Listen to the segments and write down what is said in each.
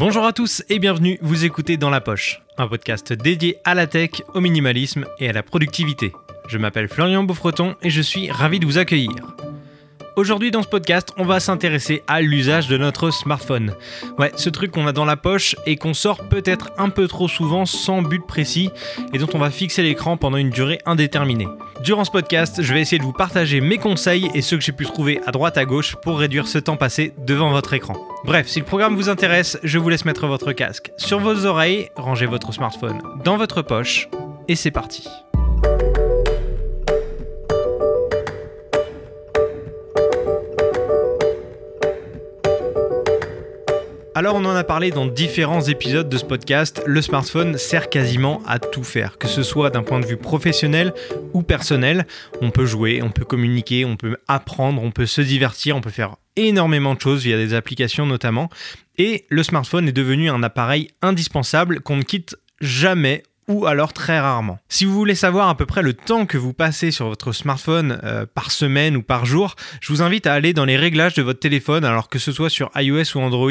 Bonjour à tous et bienvenue, vous écoutez Dans la Poche, un podcast dédié à la tech, au minimalisme et à la productivité. Je m'appelle Florian Beaufreton et je suis ravi de vous accueillir. Aujourd'hui dans ce podcast, on va s'intéresser à l'usage de notre smartphone. Ouais, ce truc qu'on a dans la poche et qu'on sort peut-être un peu trop souvent sans but précis et dont on va fixer l'écran pendant une durée indéterminée. Durant ce podcast, je vais essayer de vous partager mes conseils et ceux que j'ai pu trouver à droite à gauche pour réduire ce temps passé devant votre écran. Bref, si le programme vous intéresse, je vous laisse mettre votre casque sur vos oreilles, rangez votre smartphone dans votre poche et c'est parti. Alors on en a parlé dans différents épisodes de ce podcast, le smartphone sert quasiment à tout faire, que ce soit d'un point de vue professionnel ou personnel. On peut jouer, on peut communiquer, on peut apprendre, on peut se divertir, on peut faire énormément de choses via des applications notamment. Et le smartphone est devenu un appareil indispensable qu'on ne quitte jamais ou alors très rarement. Si vous voulez savoir à peu près le temps que vous passez sur votre smartphone euh, par semaine ou par jour, je vous invite à aller dans les réglages de votre téléphone, alors que ce soit sur iOS ou Android,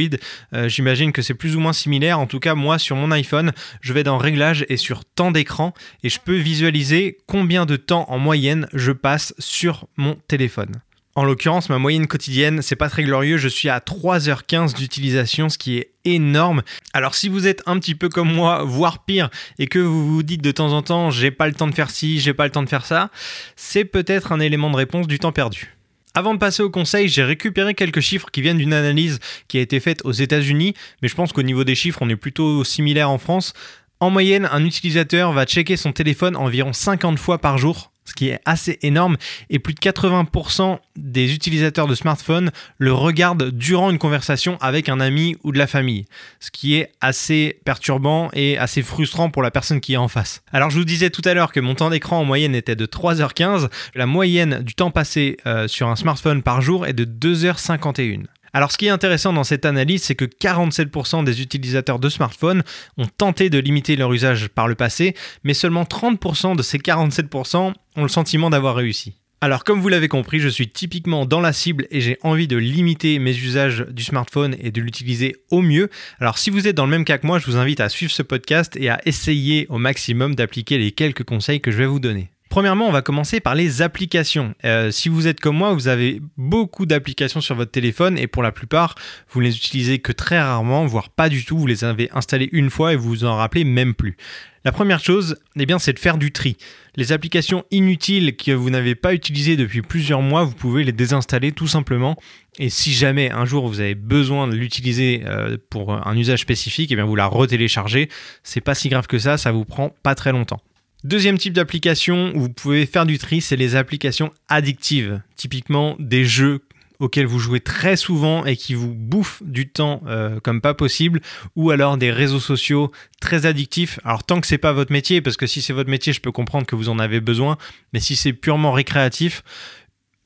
euh, j'imagine que c'est plus ou moins similaire. En tout cas, moi sur mon iPhone, je vais dans réglages et sur temps d'écran et je peux visualiser combien de temps en moyenne je passe sur mon téléphone. En l'occurrence, ma moyenne quotidienne, c'est pas très glorieux, je suis à 3h15 d'utilisation, ce qui est énorme. Alors si vous êtes un petit peu comme moi, voire pire, et que vous vous dites de temps en temps, j'ai pas le temps de faire ci, j'ai pas le temps de faire ça, c'est peut-être un élément de réponse du temps perdu. Avant de passer au conseil, j'ai récupéré quelques chiffres qui viennent d'une analyse qui a été faite aux États-Unis, mais je pense qu'au niveau des chiffres, on est plutôt similaire en France. En moyenne, un utilisateur va checker son téléphone environ 50 fois par jour ce qui est assez énorme, et plus de 80% des utilisateurs de smartphones le regardent durant une conversation avec un ami ou de la famille, ce qui est assez perturbant et assez frustrant pour la personne qui est en face. Alors je vous disais tout à l'heure que mon temps d'écran en moyenne était de 3h15, la moyenne du temps passé euh, sur un smartphone par jour est de 2h51. Alors ce qui est intéressant dans cette analyse, c'est que 47% des utilisateurs de smartphones ont tenté de limiter leur usage par le passé, mais seulement 30% de ces 47% ont le sentiment d'avoir réussi. Alors comme vous l'avez compris, je suis typiquement dans la cible et j'ai envie de limiter mes usages du smartphone et de l'utiliser au mieux. Alors si vous êtes dans le même cas que moi, je vous invite à suivre ce podcast et à essayer au maximum d'appliquer les quelques conseils que je vais vous donner. Premièrement, on va commencer par les applications. Euh, si vous êtes comme moi, vous avez beaucoup d'applications sur votre téléphone et pour la plupart, vous ne les utilisez que très rarement, voire pas du tout. Vous les avez installées une fois et vous vous en rappelez même plus. La première chose, eh bien, c'est de faire du tri. Les applications inutiles que vous n'avez pas utilisées depuis plusieurs mois, vous pouvez les désinstaller tout simplement. Et si jamais un jour vous avez besoin de l'utiliser euh, pour un usage spécifique, eh bien, vous la retéléchargez. C'est pas si grave que ça, ça vous prend pas très longtemps. Deuxième type d'application où vous pouvez faire du tri, c'est les applications addictives. Typiquement des jeux auxquels vous jouez très souvent et qui vous bouffent du temps euh, comme pas possible, ou alors des réseaux sociaux très addictifs. Alors tant que c'est pas votre métier, parce que si c'est votre métier, je peux comprendre que vous en avez besoin, mais si c'est purement récréatif,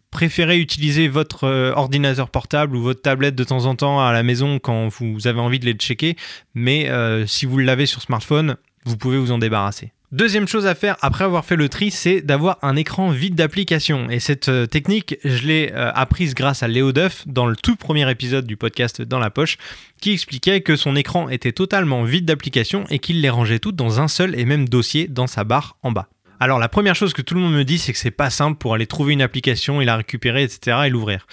préférez utiliser votre euh, ordinateur portable ou votre tablette de temps en temps à la maison quand vous avez envie de les checker, mais euh, si vous l'avez sur smartphone, vous pouvez vous en débarrasser. Deuxième chose à faire après avoir fait le tri, c'est d'avoir un écran vide d'application. Et cette euh, technique, je l'ai euh, apprise grâce à Léo Duff dans le tout premier épisode du podcast Dans la poche, qui expliquait que son écran était totalement vide d'applications et qu'il les rangeait toutes dans un seul et même dossier dans sa barre en bas. Alors la première chose que tout le monde me dit, c'est que c'est pas simple pour aller trouver une application et la récupérer, etc. et l'ouvrir.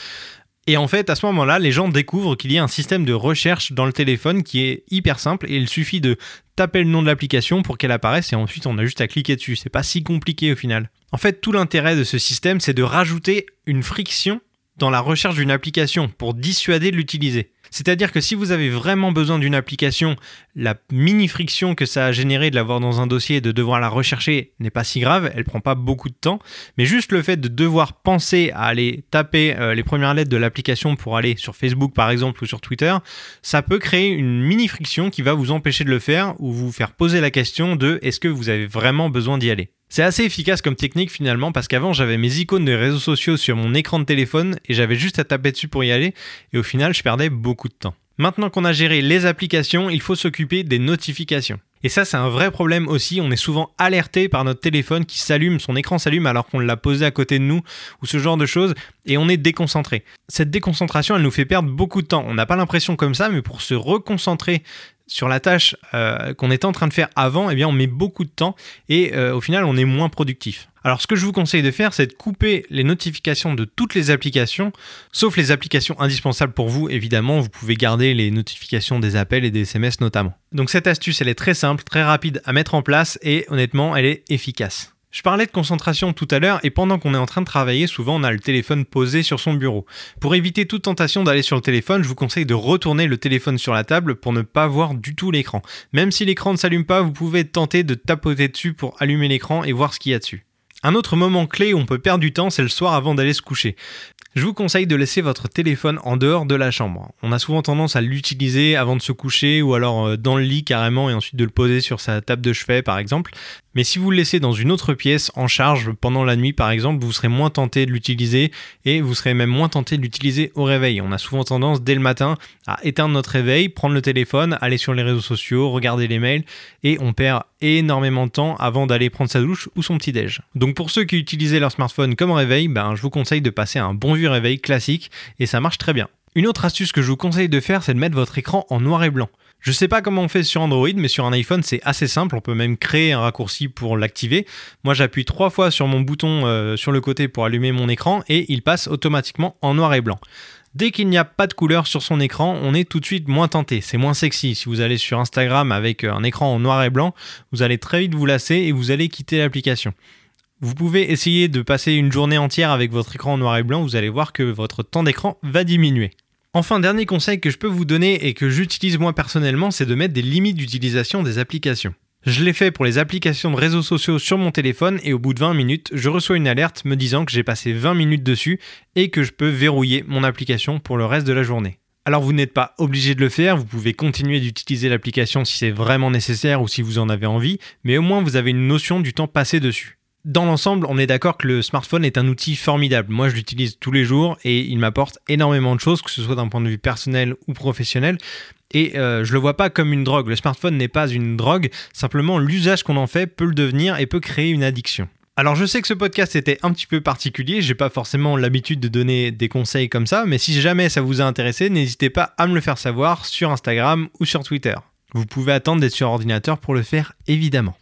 Et en fait, à ce moment-là, les gens découvrent qu'il y a un système de recherche dans le téléphone qui est hyper simple et il suffit de taper le nom de l'application pour qu'elle apparaisse et ensuite on a juste à cliquer dessus. C'est pas si compliqué au final. En fait, tout l'intérêt de ce système, c'est de rajouter une friction dans la recherche d'une application pour dissuader de l'utiliser. C'est-à-dire que si vous avez vraiment besoin d'une application, la mini friction que ça a généré de l'avoir dans un dossier et de devoir la rechercher n'est pas si grave, elle prend pas beaucoup de temps, mais juste le fait de devoir penser à aller taper euh, les premières lettres de l'application pour aller sur Facebook par exemple ou sur Twitter, ça peut créer une mini friction qui va vous empêcher de le faire ou vous faire poser la question de est-ce que vous avez vraiment besoin d'y aller? C'est assez efficace comme technique finalement parce qu'avant j'avais mes icônes de réseaux sociaux sur mon écran de téléphone et j'avais juste à taper dessus pour y aller et au final je perdais beaucoup de temps. Maintenant qu'on a géré les applications, il faut s'occuper des notifications. Et ça, c'est un vrai problème aussi. On est souvent alerté par notre téléphone qui s'allume, son écran s'allume alors qu'on l'a posé à côté de nous ou ce genre de choses et on est déconcentré. Cette déconcentration, elle nous fait perdre beaucoup de temps. On n'a pas l'impression comme ça, mais pour se reconcentrer sur la tâche euh, qu'on était en train de faire avant, eh bien on met beaucoup de temps et euh, au final on est moins productif. Alors ce que je vous conseille de faire, c'est de couper les notifications de toutes les applications, sauf les applications indispensables pour vous, évidemment, vous pouvez garder les notifications des appels et des SMS notamment. Donc cette astuce, elle est très simple, très rapide à mettre en place et honnêtement, elle est efficace. Je parlais de concentration tout à l'heure et pendant qu'on est en train de travailler, souvent on a le téléphone posé sur son bureau. Pour éviter toute tentation d'aller sur le téléphone, je vous conseille de retourner le téléphone sur la table pour ne pas voir du tout l'écran. Même si l'écran ne s'allume pas, vous pouvez tenter de tapoter dessus pour allumer l'écran et voir ce qu'il y a dessus. Un autre moment clé où on peut perdre du temps, c'est le soir avant d'aller se coucher. Je vous conseille de laisser votre téléphone en dehors de la chambre. On a souvent tendance à l'utiliser avant de se coucher ou alors euh, dans le lit carrément et ensuite de le poser sur sa table de chevet par exemple. Mais si vous le laissez dans une autre pièce en charge pendant la nuit par exemple, vous serez moins tenté de l'utiliser et vous serez même moins tenté de l'utiliser au réveil. On a souvent tendance dès le matin à éteindre notre réveil, prendre le téléphone, aller sur les réseaux sociaux, regarder les mails et on perd énormément de temps avant d'aller prendre sa douche ou son petit déj. Donc pour ceux qui utilisaient leur smartphone comme réveil, ben je vous conseille de passer un bon réveil classique et ça marche très bien. Une autre astuce que je vous conseille de faire, c'est de mettre votre écran en noir et blanc. Je sais pas comment on fait sur Android, mais sur un iPhone, c'est assez simple. On peut même créer un raccourci pour l'activer. Moi, j'appuie trois fois sur mon bouton euh, sur le côté pour allumer mon écran et il passe automatiquement en noir et blanc. Dès qu'il n'y a pas de couleur sur son écran, on est tout de suite moins tenté, c'est moins sexy. Si vous allez sur Instagram avec un écran en noir et blanc, vous allez très vite vous lasser et vous allez quitter l'application. Vous pouvez essayer de passer une journée entière avec votre écran en noir et blanc, vous allez voir que votre temps d'écran va diminuer. Enfin, dernier conseil que je peux vous donner et que j'utilise moi personnellement, c'est de mettre des limites d'utilisation des applications. Je l'ai fait pour les applications de réseaux sociaux sur mon téléphone et au bout de 20 minutes, je reçois une alerte me disant que j'ai passé 20 minutes dessus et que je peux verrouiller mon application pour le reste de la journée. Alors vous n'êtes pas obligé de le faire, vous pouvez continuer d'utiliser l'application si c'est vraiment nécessaire ou si vous en avez envie, mais au moins vous avez une notion du temps passé dessus dans l'ensemble, on est d'accord que le smartphone est un outil formidable. Moi, je l'utilise tous les jours et il m'apporte énormément de choses, que ce soit d'un point de vue personnel ou professionnel. Et euh, je le vois pas comme une drogue. Le smartphone n'est pas une drogue. Simplement, l'usage qu'on en fait peut le devenir et peut créer une addiction. Alors je sais que ce podcast était un petit peu particulier, j'ai pas forcément l'habitude de donner des conseils comme ça, mais si jamais ça vous a intéressé, n'hésitez pas à me le faire savoir sur Instagram ou sur Twitter. Vous pouvez attendre d'être sur ordinateur pour le faire évidemment.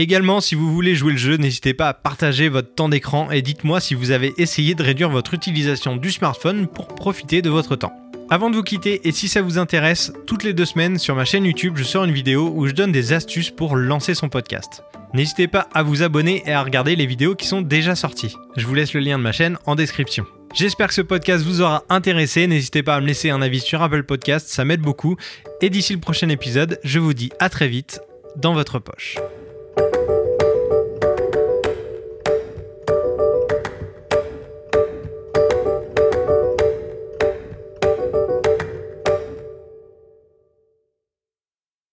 Également, si vous voulez jouer le jeu, n'hésitez pas à partager votre temps d'écran et dites-moi si vous avez essayé de réduire votre utilisation du smartphone pour profiter de votre temps. Avant de vous quitter, et si ça vous intéresse, toutes les deux semaines sur ma chaîne YouTube, je sors une vidéo où je donne des astuces pour lancer son podcast. N'hésitez pas à vous abonner et à regarder les vidéos qui sont déjà sorties. Je vous laisse le lien de ma chaîne en description. J'espère que ce podcast vous aura intéressé. N'hésitez pas à me laisser un avis sur Apple Podcast, ça m'aide beaucoup. Et d'ici le prochain épisode, je vous dis à très vite dans votre poche.